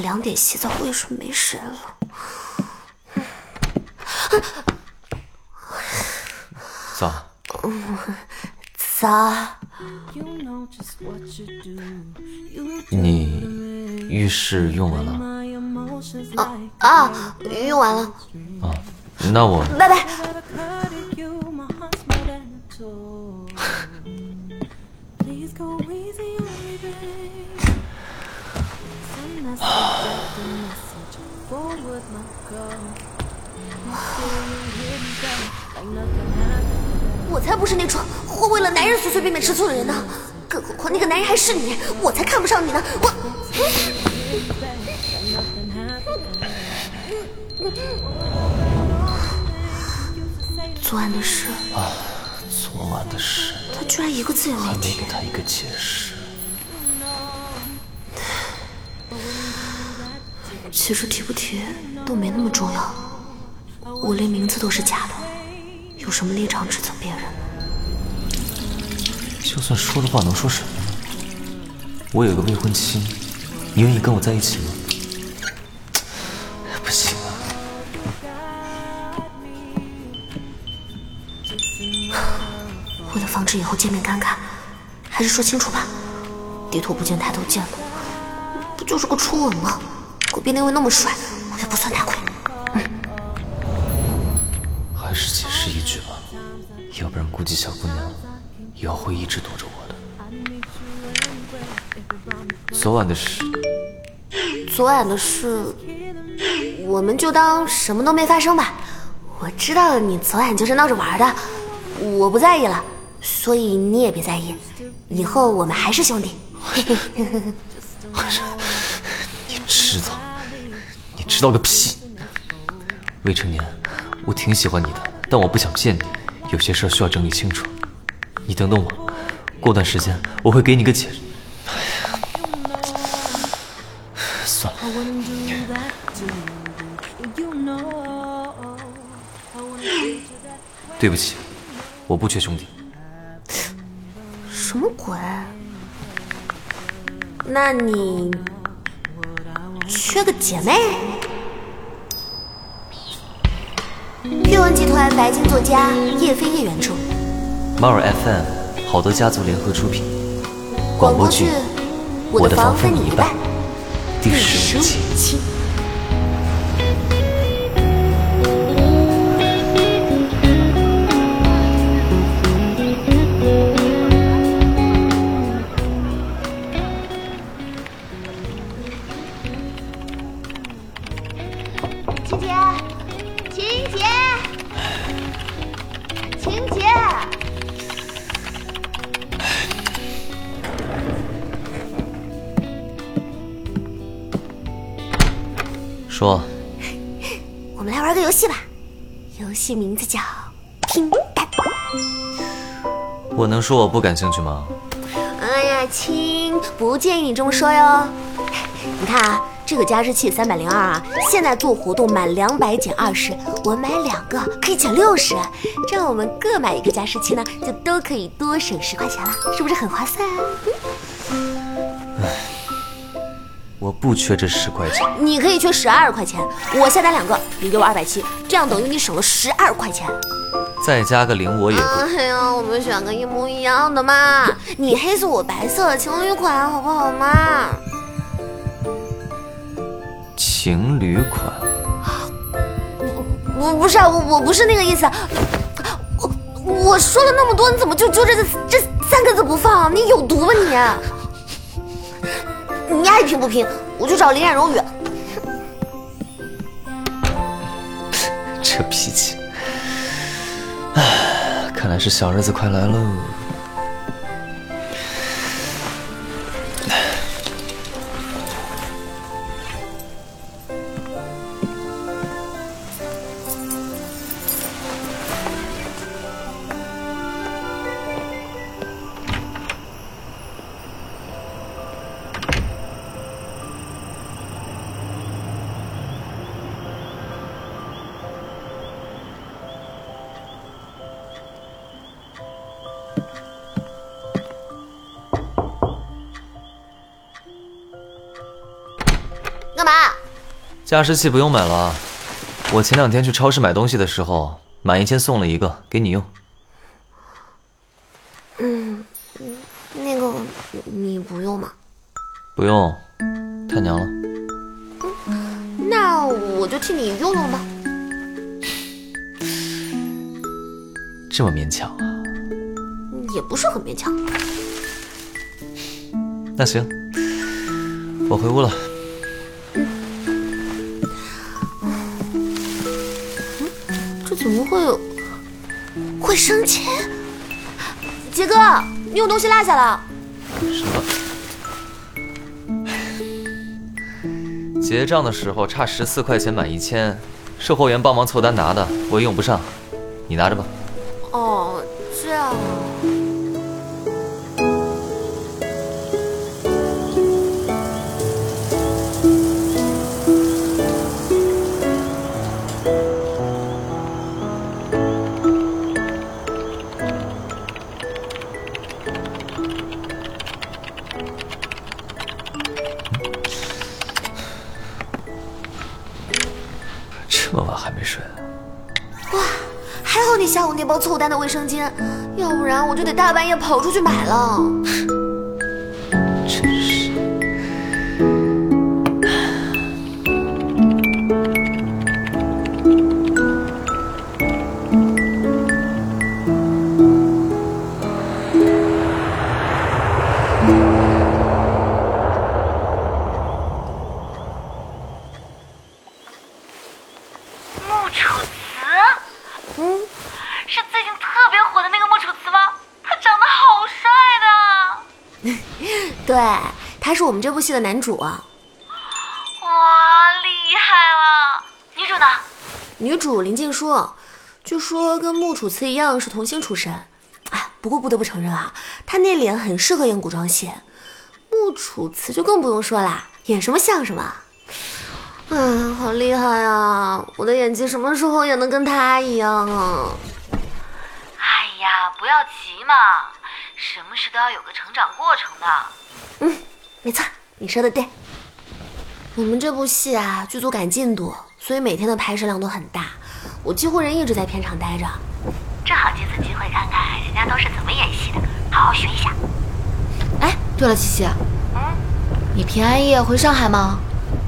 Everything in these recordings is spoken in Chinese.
两点洗澡，我也是没神了。早。早。你浴室用完了？啊啊，用完了。啊，那我拜拜。吃醋的人呢！更何况那个男人还是你，我才看不上你呢！我。昨晚的事啊，昨晚的事，他居然一个字也没提，没给他一个解释。其实提不提都没那么重要，我连名字都是假的，有什么立场指责别人？就算说的话能说什么呢？我有个未婚妻，你愿意跟我在一起吗？不行啊！为了防止以后见面尴尬，还是说清楚吧。低头不见抬头见嘛，不就是个初吻吗？隔壁那位那么帅，我也不算太亏。还是解释一句吧，要不然估计小姑娘以后会一直躲着我的。昨晚的事，昨晚的事，我们就当什么都没发生吧。我知道你昨晚就是闹着玩的，我不在意了，所以你也别在意。以后我们还是兄弟。你知道？知道个屁！未成年，我挺喜欢你的，但我不想见你。有些事需要整理清楚。你等等我，过段时间我会给你个解释。哎呀，算了。对不起，我不缺兄弟。什么鬼？那你缺个姐妹？阅文集团白金作家叶飞叶原著，猫耳 FM 好多家族联合出品，广播剧《我的房分你一半》第十五期。说我不感兴趣吗？哎呀，亲，不建议你这么说哟。你看啊，这个加湿器三百零二啊，现在做活动满两百减二十，我买两个可以减六十，这样我们各买一个加湿器呢，就都可以多省十块钱了，是不是很划算？我不缺这十块钱，你可以缺十二块钱。我下单两个，你给我二百七，这样等于你省了十二块钱。再加个零，我也。哎呀，我们选个一模一样的嘛。你黑色我白色，情侣款好不好嘛？情侣款？不不是啊，我我不是那个意思。我我说了那么多，你怎么就揪着这这三个字不放？你有毒吧你？你爱拼不拼？我去找林冉荣宇。这脾气，但，是小日子快来喽。加湿器不用买了，我前两天去超市买东西的时候，买一千送了一个，给你用。嗯，那个你不用吗？不用，太娘了。那我就替你用用吧。这么勉强啊？也不是很勉强。那行，我回屋了。卫生间？杰哥，你有东西落下了。什么？结账的时候差十四块钱满一千，售货员帮忙凑单拿的，我也用不上，你拿着吧。凑单的卫生巾，要不然我就得大半夜跑出去买了。这部戏的男主啊。哇，厉害了！女主呢？女主林静姝，据说跟木楚辞一样是童星出身。哎，不过不得不承认啊，她那脸很适合演古装戏。木楚辞就更不用说啦，演什么像什么。嗯，好厉害啊！我的演技什么时候也能跟她一样啊？哎呀，不要急嘛，什么事都要有个成长过程的。嗯，没错，你说的对。我们这部戏啊，剧组赶进度，所以每天的拍摄量都很大，我几乎人一直在片场待着。正好借此机会看看人家都是怎么演戏的，好好学一下。哎，对了，七七，嗯，你平安夜回上海吗？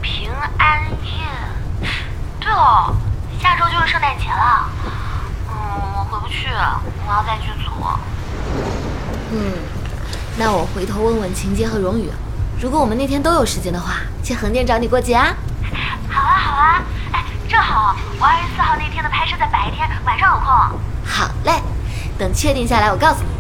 平安夜。对哦，下周就是圣诞节了。嗯，我回不去，我要在剧组。嗯，那我回头问问秦杰和荣宇，如果我们那天都有时间的话，去横店找你过节啊。好啊，好啊。哎，正好我二十四号那天的拍摄在白天，晚上有空。好嘞，等确定下来我告诉你。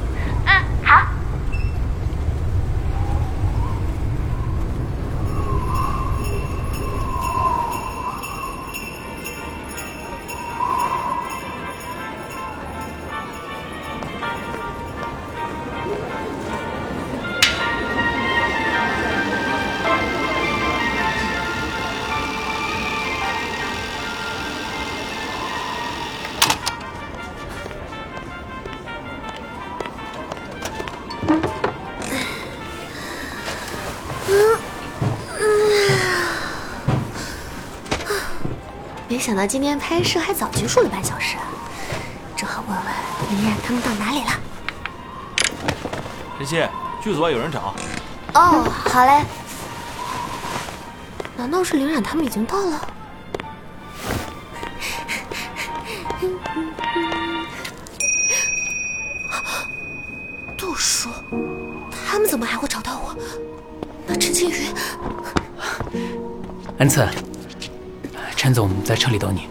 想到今天拍摄还早结束了半小时，正好问问林冉他们到哪里了。晨曦，剧组外有人找。哦，好嘞。难道是林冉他们已经到了？总在车里等你。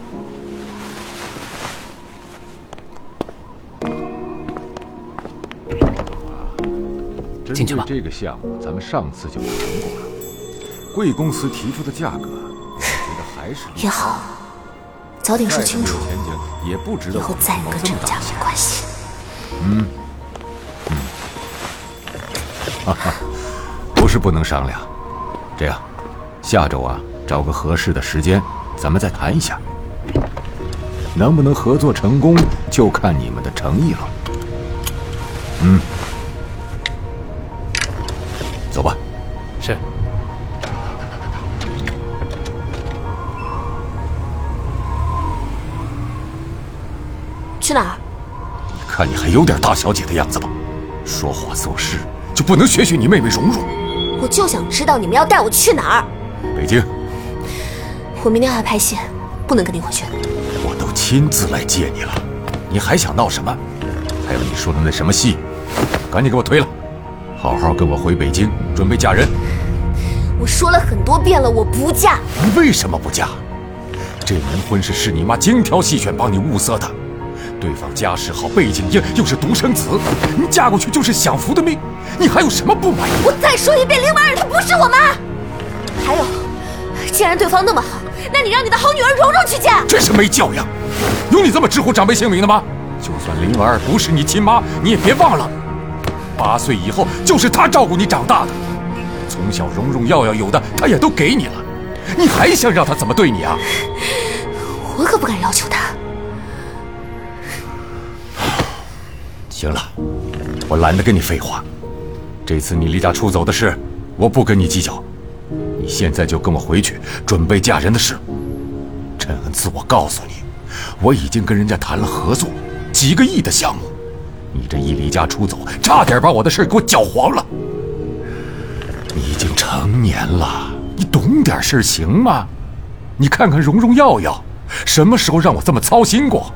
进去吧。这个项目，咱们上次就谈过了。贵公司提出的价格，我觉得还是 也好，早点说清楚，前景也不值得以后再也跟这个家没关系。嗯，嗯，哈哈，不是不能商量。这样，下周啊，找个合适的时间，咱们再谈一下，能不能合作成功，就看你们的诚意了。嗯，走吧。是。去哪儿？你看你还有点大小姐的样子吧，说话做事就不能学学你妹妹蓉蓉？我就想知道你们要带我去哪儿？北京。我明天还要拍戏，不能跟你回去。我都亲自来接你了，你还想闹什么？还有你说的那什么戏，赶紧给我推了，好好跟我回北京，准备嫁人。我说了很多遍了，我不嫁。你为什么不嫁？这门婚事是你妈精挑细选帮你物色的，对方家世好，背景硬，又是独生子，你嫁过去就是享福的命，你还有什么不满意？我再说一遍，林婉儿她不是我妈。还有，既然对方那么好，那你让你的好女儿蓉蓉去嫁。真是没教养！有你这么直呼长辈姓名的吗？就算林婉儿不是你亲妈，你也别忘了，八岁以后就是她照顾你长大的，从小蓉蓉要要有的她也都给你了，你还想让她怎么对你啊？我可不敢要求她。行了，我懒得跟你废话。这次你离家出走的事，我不跟你计较。你现在就跟我回去准备嫁人的事。陈恩赐，我告诉你，我已经跟人家谈了合作，几个亿的项目。你这一离家出走，差点把我的事给我搅黄了。你已经成年了，你懂点事行吗？你看看蓉蓉耀耀，什么时候让我这么操心过？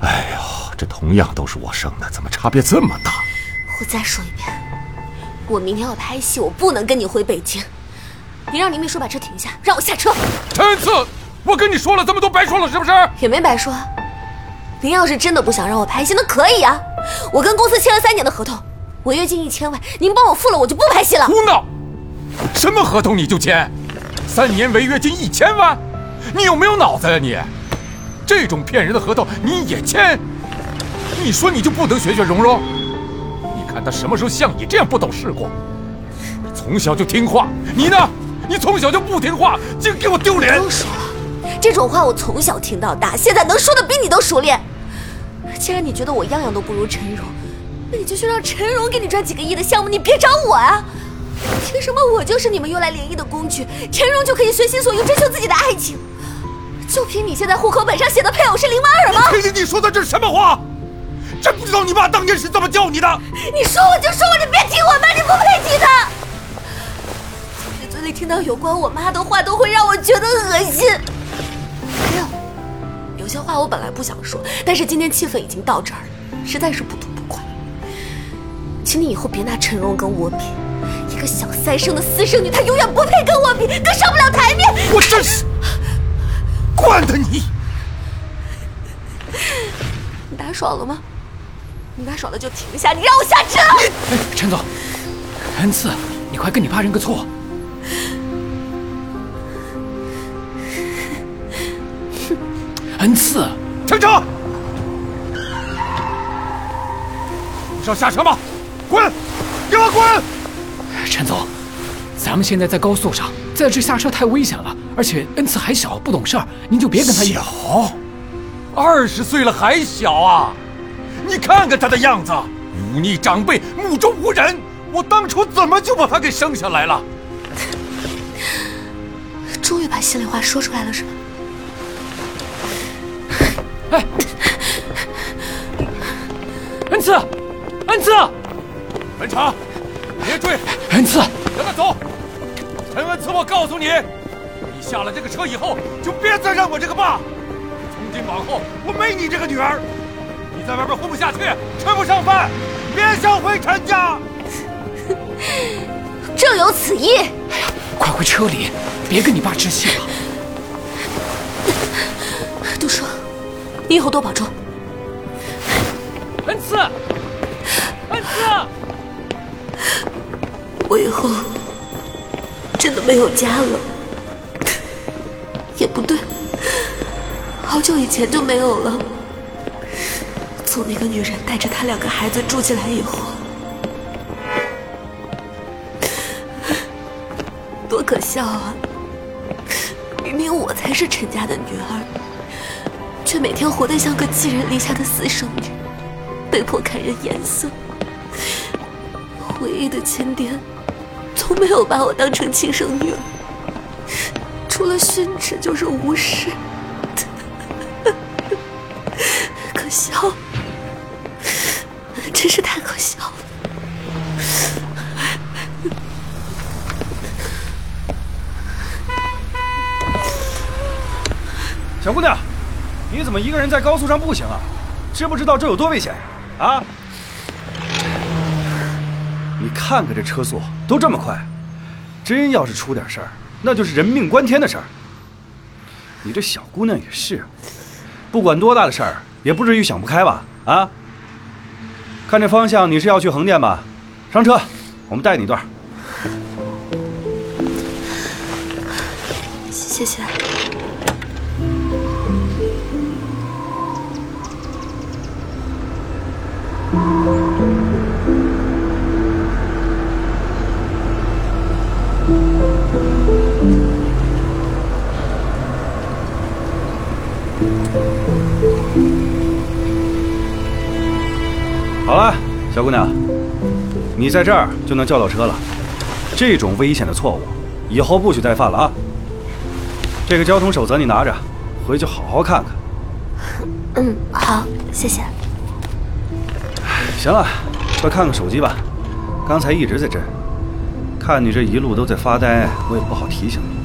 哎呦，这同样都是我生的，怎么差别这么大？我再说一遍，我明天要拍戏，我不能跟你回北京。你让林秘书把车停下，让我下车。陈恩赐，我跟你说了这么多，白说了是不是？也没白说。您要是真的不想让我拍戏，那可以啊。我跟公司签了三年的合同，违约金一千万，您帮我付了，我就不拍戏了。胡闹！什么合同你就签？三年违约金一千万？你有没有脑子呀你？这种骗人的合同你也签？你说你就不能学学蓉蓉？你看他什么时候像你这样不懂事过？从小就听话，你呢？你从小就不听话，净给我丢脸！不用说了，这种话我从小听到大，现在能说的比你都熟练。既然你觉得我样样都不如陈荣，那你就去让陈荣给你赚几个亿的项目，你别找我啊！凭什么我就是你们用来联谊的工具，陈荣就可以随心所欲追求自己的爱情？就凭你现在户口本上写的配偶是林婉儿吗？听听你说的这是什么话？真不知道你爸当年是怎么教你的？你说我就说我，你别提我妈，你不配提她。从你嘴里听到有关我妈的话，都会让我觉得恶心。还有，有些话我本来不想说，但是今天气氛已经到这儿了，实在是不吐不快。请你以后别拿陈荣跟我比，一个小三生的私生女，她永远不配跟我比，更上不了台面。我真是惯的你！你打爽了吗？你该爽了就停下，你让我下车。哎，陈总，恩赐，你快跟你爸认个错。恩赐，停车！你是要下车吗？滚！给我滚！陈总，咱们现在在高速上，在这下车太危险了，而且恩赐还小，不懂事儿，您就别跟他一。小，二十岁了还小啊！你看看他的样子，忤逆长辈，目中无人。我当初怎么就把他给生下来了？终于把心里话说出来了，是吧？哎，恩赐，恩赐，文成，别追，恩赐，让他走。陈恩赐，我告诉你，你下了这个车以后，就别再认我这个爸。从今往后，我没你这个女儿。你在外边混不下去，吃不上饭，别想回陈家。正有此意。哎呀，快回车里，别跟你爸置气了。杜叔，你以后多保重。恩赐，恩赐，我以后真的没有家了。也不对，好久以前就没有了。从那个女人带着她两个孩子住进来以后，多可笑啊！明明我才是陈家的女儿，却每天活得像个寄人篱下的私生女，被迫看人眼色。唯一的亲爹，从没有把我当成亲生女儿，除了训斥就是无视。可笑，小姑娘，你怎么一个人在高速上步行啊？知不知道这有多危险啊？你看看这车速都这么快，真要是出点事儿，那就是人命关天的事儿。你这小姑娘也是，不管多大的事儿，也不至于想不开吧？啊？看这方向，你是要去横店吧？上车，我们带你一段。谢谢。好了，小姑娘，你在这儿就能叫到车了。这种危险的错误，以后不许再犯了啊！这个交通守则你拿着，回去好好看看。嗯，好，谢谢。行了，快看看手机吧。刚才一直在震，看你这一路都在发呆，我也不好提醒你。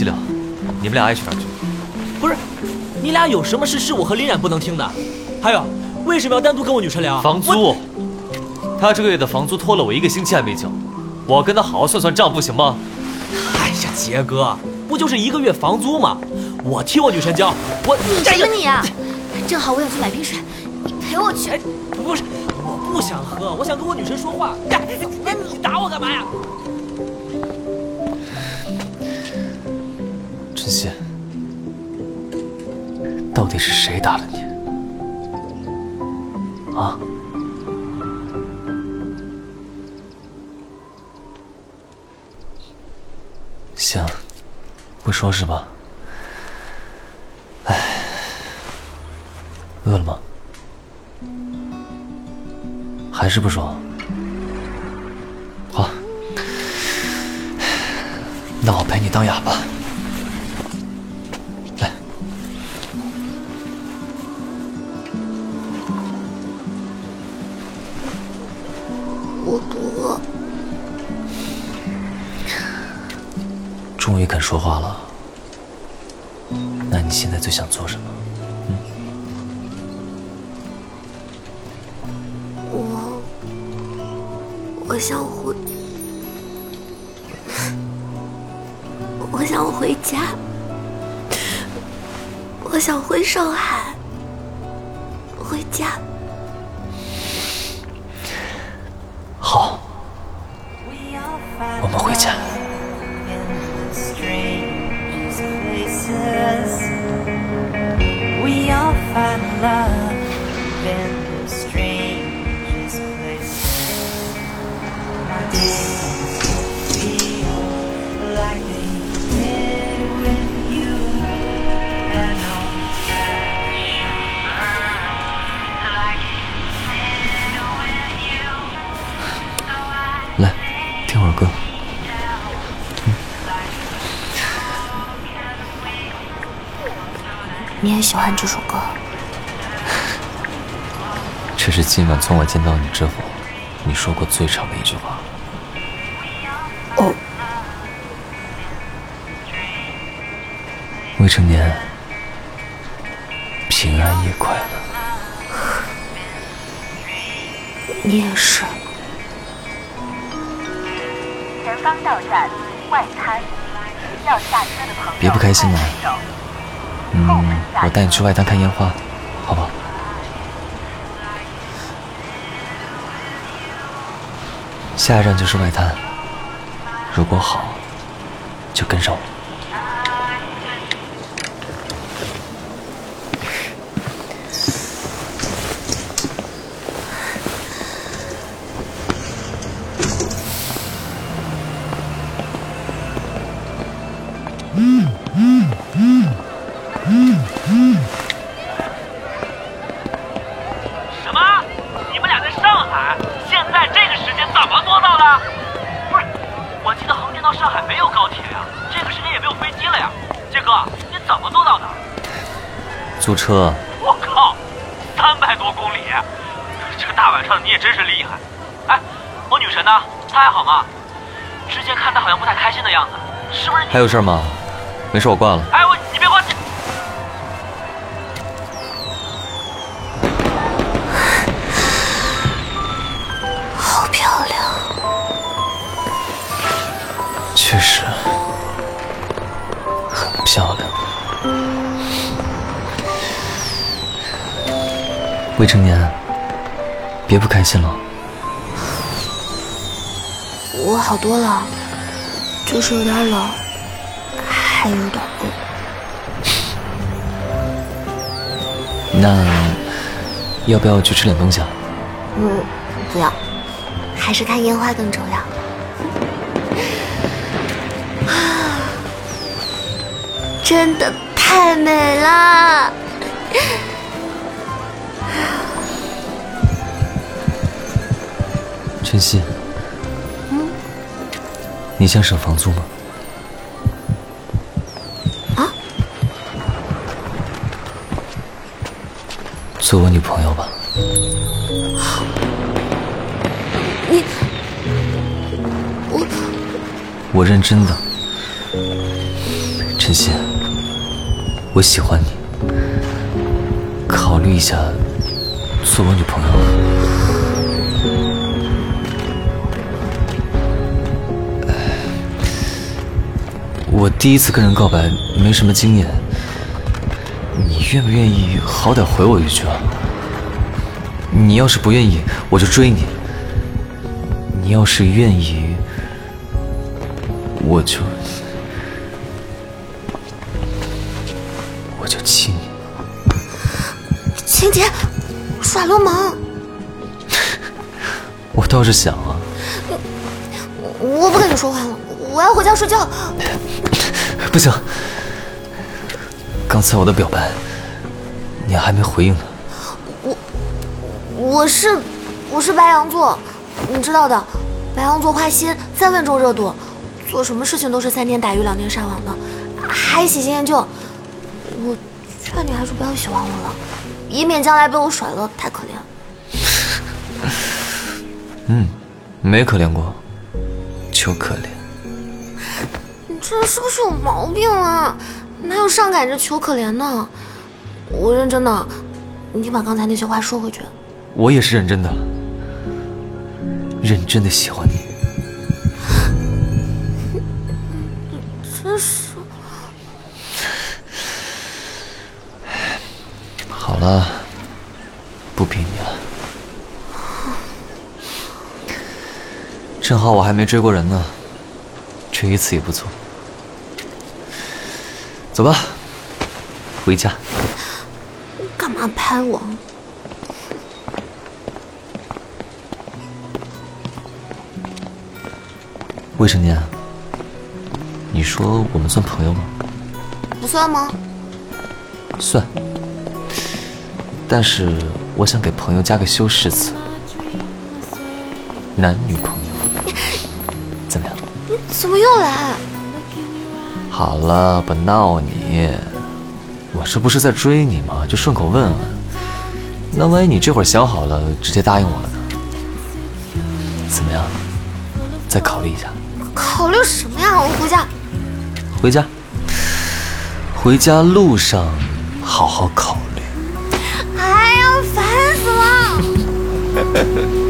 事要单独跟陈曦聊，你们俩爱去哪儿去？不是，你俩有什么事是我和林冉不能听的？还有，为什么要单独跟我女神聊？房租，他这个月的房租拖了我一个星期还没交，我要跟他好好算算账，不行吗？哎呀，杰哥，不就是一个月房租吗？我替我女神交，我你什么你啊？正好我想去买瓶水，你陪我去。哎，不是，我不想喝，我想跟我女神说话。你打我干嘛呀？到底是谁打了你？啊？行，不说是吧？哎，饿了吗？还是不说？好，那我陪你当哑巴。说话了。那你现在最想做什么？我我想回，我想回家，我想回上海，回家。好，我们回家。你也喜欢这首歌？这是今晚从我见到你之后，你说过最长的一句话。哦，未成年，平安夜快乐。你也是。前方到站外滩，要下车的朋友别不开心了我带你去外滩看烟花，好不好？下一站就是外滩，如果好，就跟上我。车，我靠，三百多公里！这个大晚上的你也真是厉害。哎，我女神呢？她还好吗？之前看她好像不太开心的样子，是不是？还有事吗？没事，我挂了。哎，未成年，别不开心了。我好多了，就是有点冷，还有点饿。那要不要去吃点东西啊？嗯，不要，还是看烟花更重要。啊，真的太美了！晨曦，嗯，你想省房租吗？啊？做我女朋友吧。你，我我认真的，晨曦，我喜欢你，考虑一下做我女朋友。我第一次跟人告白，没什么经验，你愿不愿意好歹回我一句啊？你要是不愿意，我就追你；你要是愿意，我就我就亲你。晴姐，耍流氓！我倒是想啊，我不跟你说话了，我要回家睡觉。不行，刚才我的表白，你还没回应呢。我我是我是白羊座，你知道的，白羊座花心，三分钟热度，做什么事情都是三天打鱼两天晒网的，还喜新厌旧。我劝你还是不要喜欢我了，以免将来被我甩了，太可怜了。嗯，没可怜过，求可怜。你这人是不是有毛病啊？哪有上赶着求可怜呢？我认真的，你把刚才那些话说回去。我也是认真的，认真的喜欢你。真是。好了，不逼你了。正好我还没追过人呢，追一次也不错。走吧，回家。干嘛拍我？未成年，你说我们算朋友吗？不算吗？算。但是我想给朋友加个修饰词，男女朋友，怎么又来？好了，不闹你。我这不是在追你吗？就顺口问问。那万一你这会儿想好了，直接答应我了呢？怎么样？再考虑一下。考虑什么呀？我回家。回家。回家路上好好考虑。哎呀，烦死了！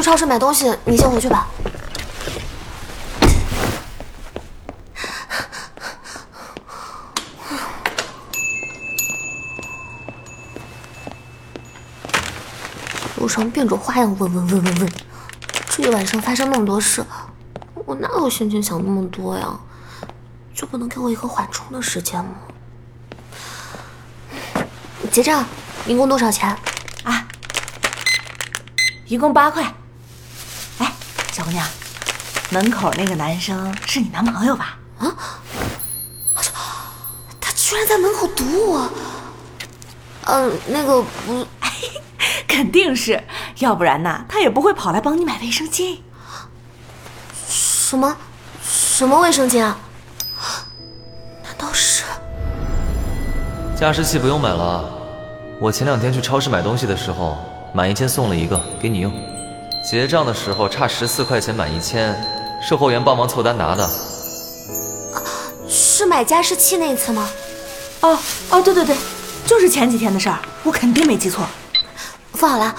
去超市买东西，你先回去吧。路上变着花样问问问问问，这一晚上发生那么多事，我哪有心情想那么多呀？就不能给我一个缓冲的时间吗？结账，一共多少钱？啊，一共八块。哎，小姑娘，门口那个男生是你男朋友吧？啊他居然在门口堵我！嗯、那个不，肯定是，要不然呐，他也不会跑来帮你买卫生巾。什么什么卫生巾啊？难道是？加湿器不用买了，我前两天去超市买东西的时候，买一千送了一个给你用。结账的时候差十四块钱满一千，售货员帮忙凑单拿的。是买加湿器那一次吗？哦哦，对对对，就是前几天的事儿，我肯定没记错。付好了。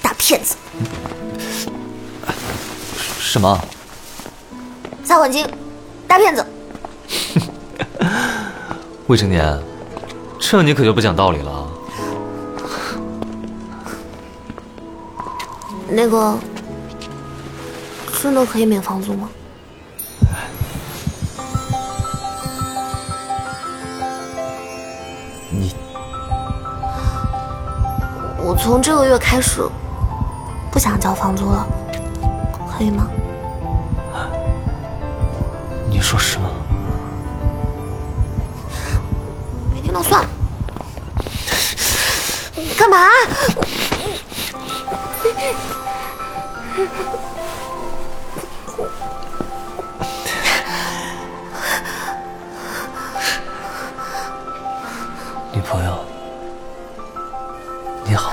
大骗子，什么？撒谎精，大骗子！未成年，这你可就不讲道理了啊。那个，真的可以免房租吗？你我从这个月开始不想交房租了，可以吗？你说什么？嘛？女朋友，你好。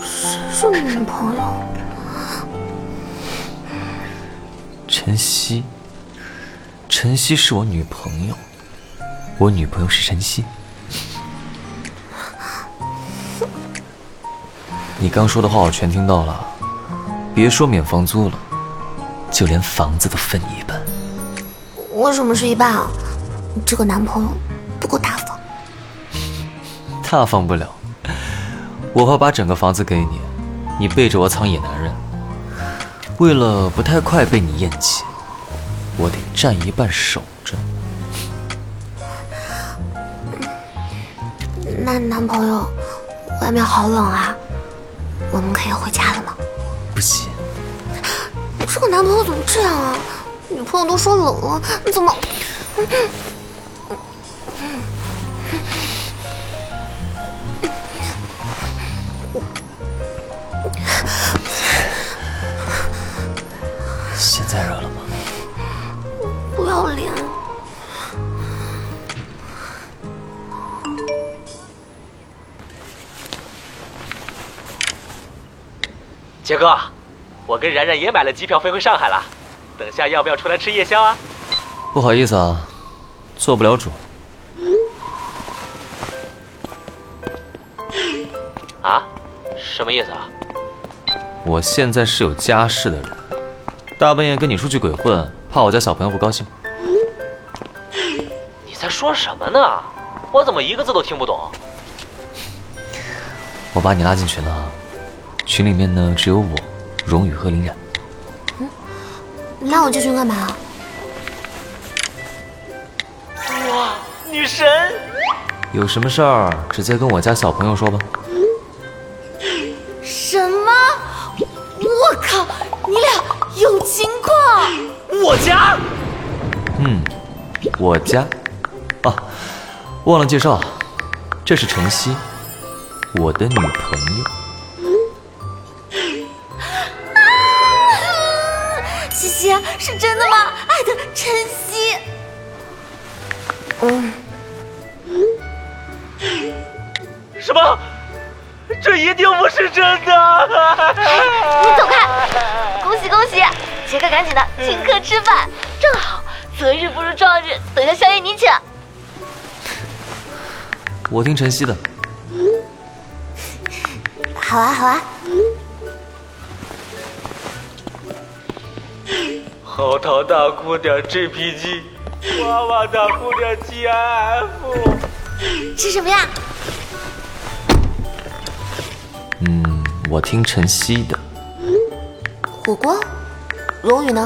谁是你女朋友？晨曦，晨曦是我女朋友，我女朋友是晨曦。你刚说的话我全听到了，别说免房租了，就连房子都分你一半。为什么是一半啊？你这个男朋友不够大方。大方不了，我会把整个房子给你，你背着我藏野男人。为了不太快被你厌弃，我得占一半守着。那男朋友，外面好冷啊，我们可以回家了吗？不行，这个男朋友怎么这样啊？女朋友都说冷了，你怎么？现在热了吗？不要脸！杰哥，我跟然然也买了机票飞回上海了，等下要不要出来吃夜宵啊？不好意思啊，做不了主。啊？什么意思啊？我现在是有家室的人，大半夜跟你出去鬼混，怕我家小朋友不高兴。你在说什么呢？我怎么一个字都听不懂？我把你拉进群了啊，群里面呢只有我、荣宇和林冉。拉我进群干嘛？哇，女神！有什么事儿直接跟我家小朋友说吧。什么？我靠！你俩有情况我家。嗯，我家。啊，忘了介绍，这是晨曦，我的女朋友。是真的吗？爱的晨曦。嗯，什么？这一定不是真的！你走开！恭喜恭喜，杰克，赶紧的请客吃饭，正好择日不如撞日，等下宵夜你请。我听晨曦的。好啊好啊。嚎啕大哭点 JPG，哇哇大哭点 GIF。吃什么呀？嗯，我听晨曦的。火锅。荣宇呢？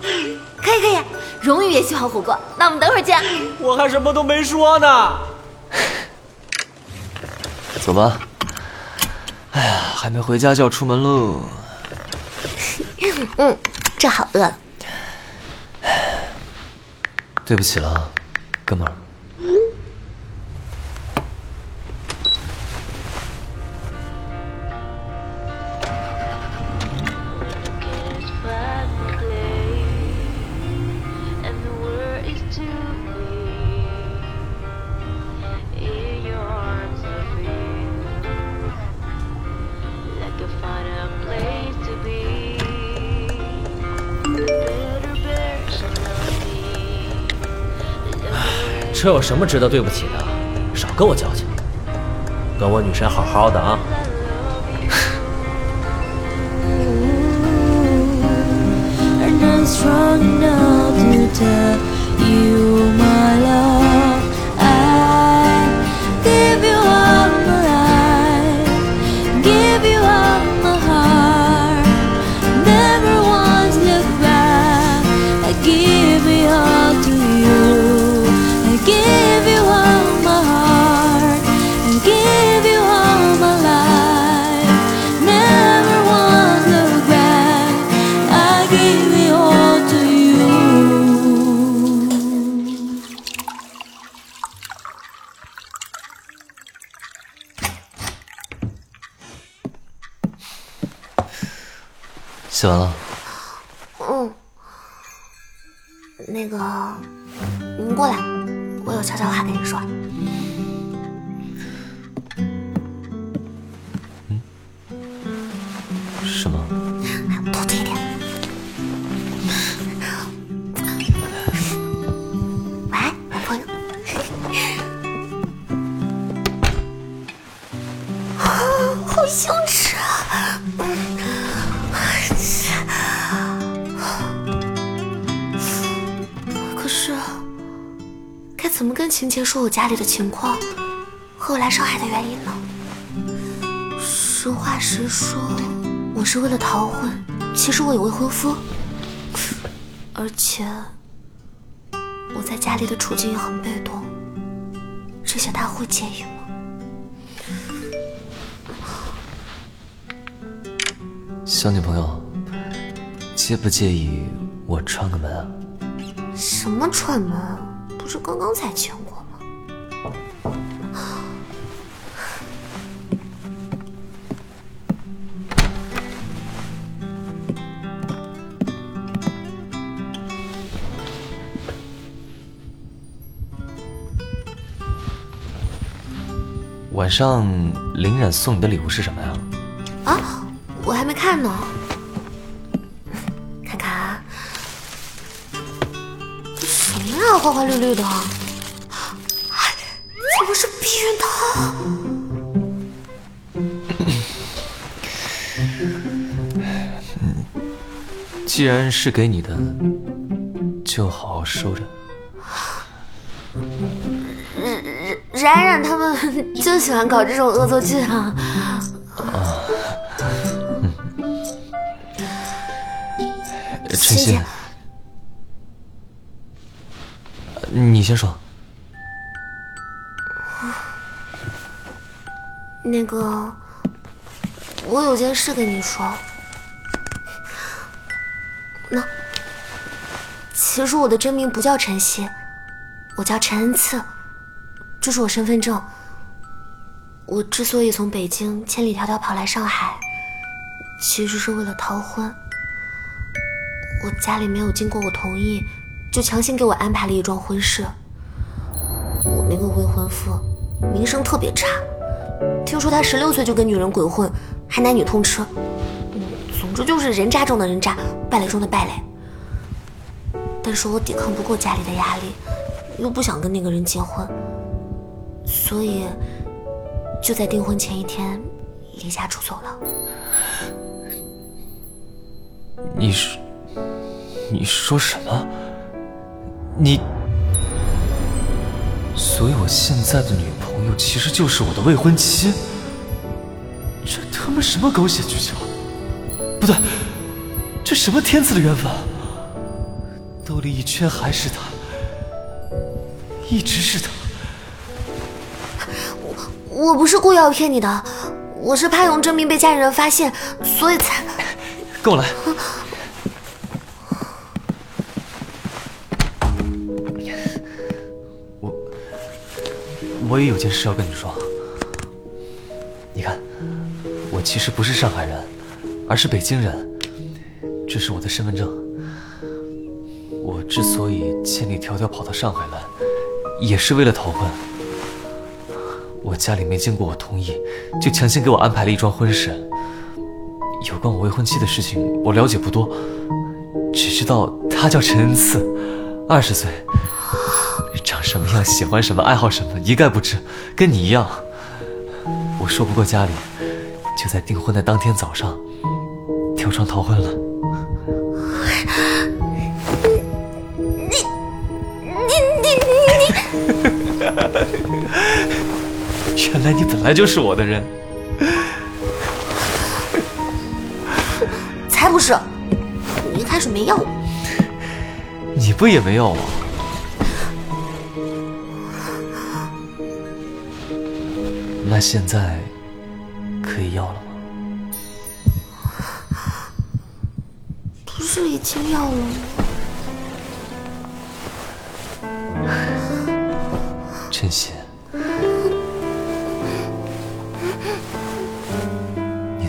可以可以，荣宇也喜欢火锅，那我们等会儿见。我还什么都没说呢。走吧。哎呀，还没回家就要出门喽。嗯，正好饿了。对不起了，哥们儿。这有什么值得对不起的？少跟我矫情，跟我女神好好的啊！写完了。嗯，那个，你过来，我有悄悄话跟你说。嗯？什么？多嘴一点。怎么跟秦杰说我家里的情况和我来上海的原因呢？实话实说，我是为了逃婚，其实我有未婚夫，而且我在家里的处境也很被动，这些他会介意吗？小女朋友，介不介意我串个门啊？什么串门？不是刚刚才亲过晚上林冉送你的礼物是什么呀？啊，我还没看呢。看看啊，什么呀，花花绿绿的？怎么是避孕套？既然是给你的，就好好收着。冉冉就喜欢搞这种恶作剧啊！啊，嗯晨曦，你先说。那个，我有件事跟你说。那，其实我的真名不叫陈曦，我叫陈恩赐，这是我身份证。我之所以从北京千里迢迢跑来上海，其实是为了逃婚。我家里没有经过我同意，就强行给我安排了一桩婚事。我那个未婚夫名声特别差，听说他十六岁就跟女人鬼混，还男女通吃。总之就是人渣中的人渣，败类中的败类。但是我抵抗不过家里的压力，又不想跟那个人结婚，所以。就在订婚前一天，离家出走了。你说，你说什么？你，所以我现在的女朋友其实就是我的未婚妻？这他妈什么狗血剧情？不对，这什么天赐的缘分？兜了一圈还是他，一直是他。我不是故意要骗你的，我是怕用真名被家里人发现，所以才跟我来。我我也有件事要跟你说。你看，我其实不是上海人，而是北京人。这是我的身份证。我之所以千里迢迢跑到上海来，也是为了逃婚。我家里没经过我同意，就强行给我安排了一桩婚事。有关我未婚妻的事情，我了解不多，只知道她叫陈恩赐，二十岁，长什么样、喜欢什么、爱好什么一概不知，跟你一样。我说不过家里，就在订婚的当天早上，跳窗逃婚了。原来你本来就是我的人，才不是！你一开始没要我，你不也没要我？那现在可以要了吗？不是已经要了吗？陈曦。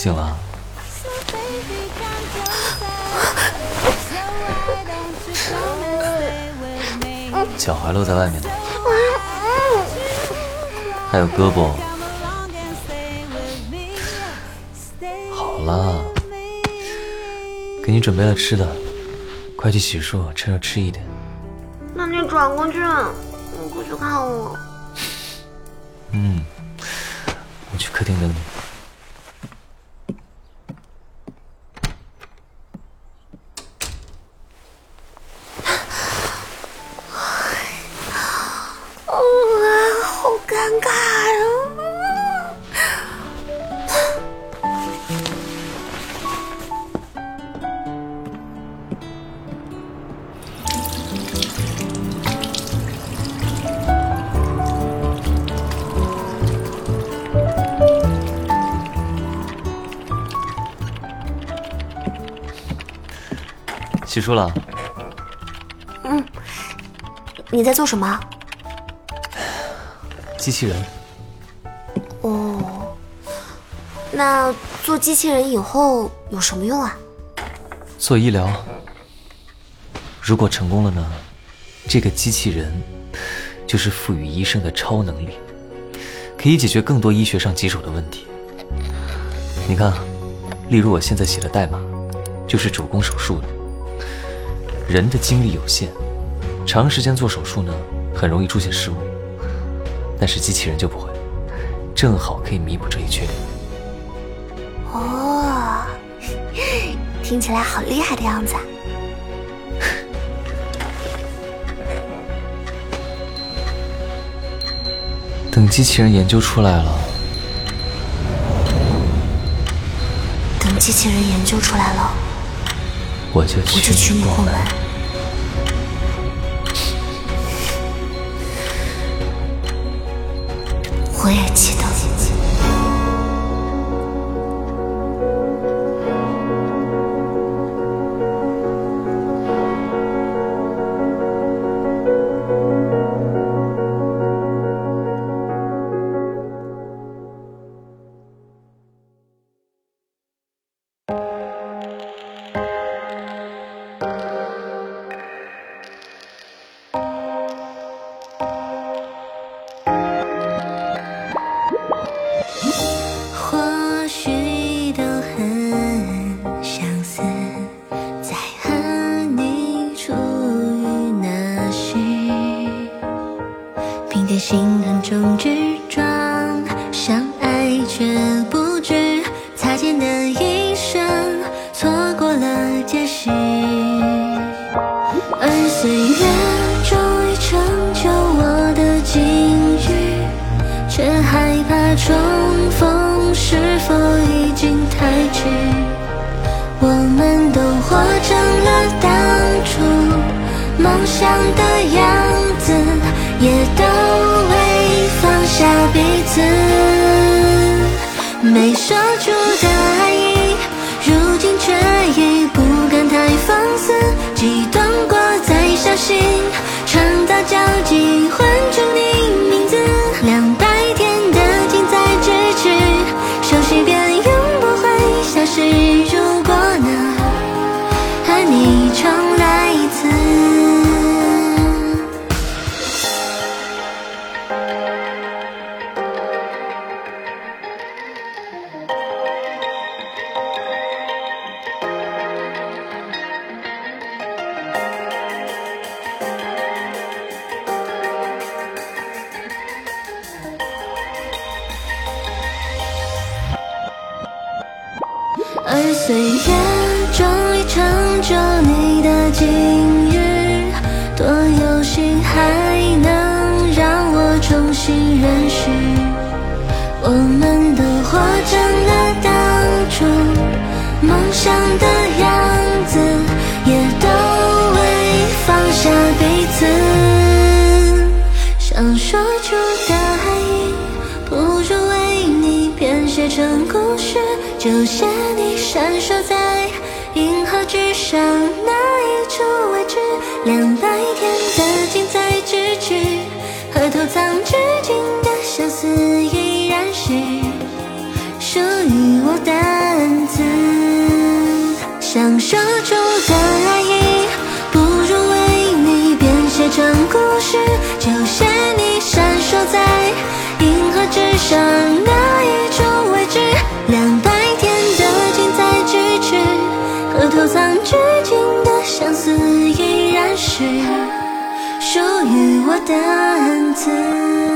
醒了，脚还露在外面呢，还有胳膊。好了，给你准备了吃的，快去洗漱，趁热吃一点。那你转过去，我过去看我。嗯，我去客厅等你。洗漱了。嗯，你在做什么？机器人。哦，那做机器人以后有什么用啊？做医疗。如果成功了呢？这个机器人就是赋予医生的超能力，可以解决更多医学上棘手的问题。你看，例如我现在写的代码，就是主攻手术的。人的精力有限，长时间做手术呢，很容易出现失误。但是机器人就不会，正好可以弥补这一缺点。哦，听起来好厉害的样子啊！等机器人研究出来了，等机器人研究出来了，我就我就去你后门。我也记得。岁月终于成就你的今日，多有幸还能让我重新认识。我们都活成了当初梦想的只剩那一种未知，两百天的近在咫尺，和偷藏至今的相思依然是属于我的恩赐。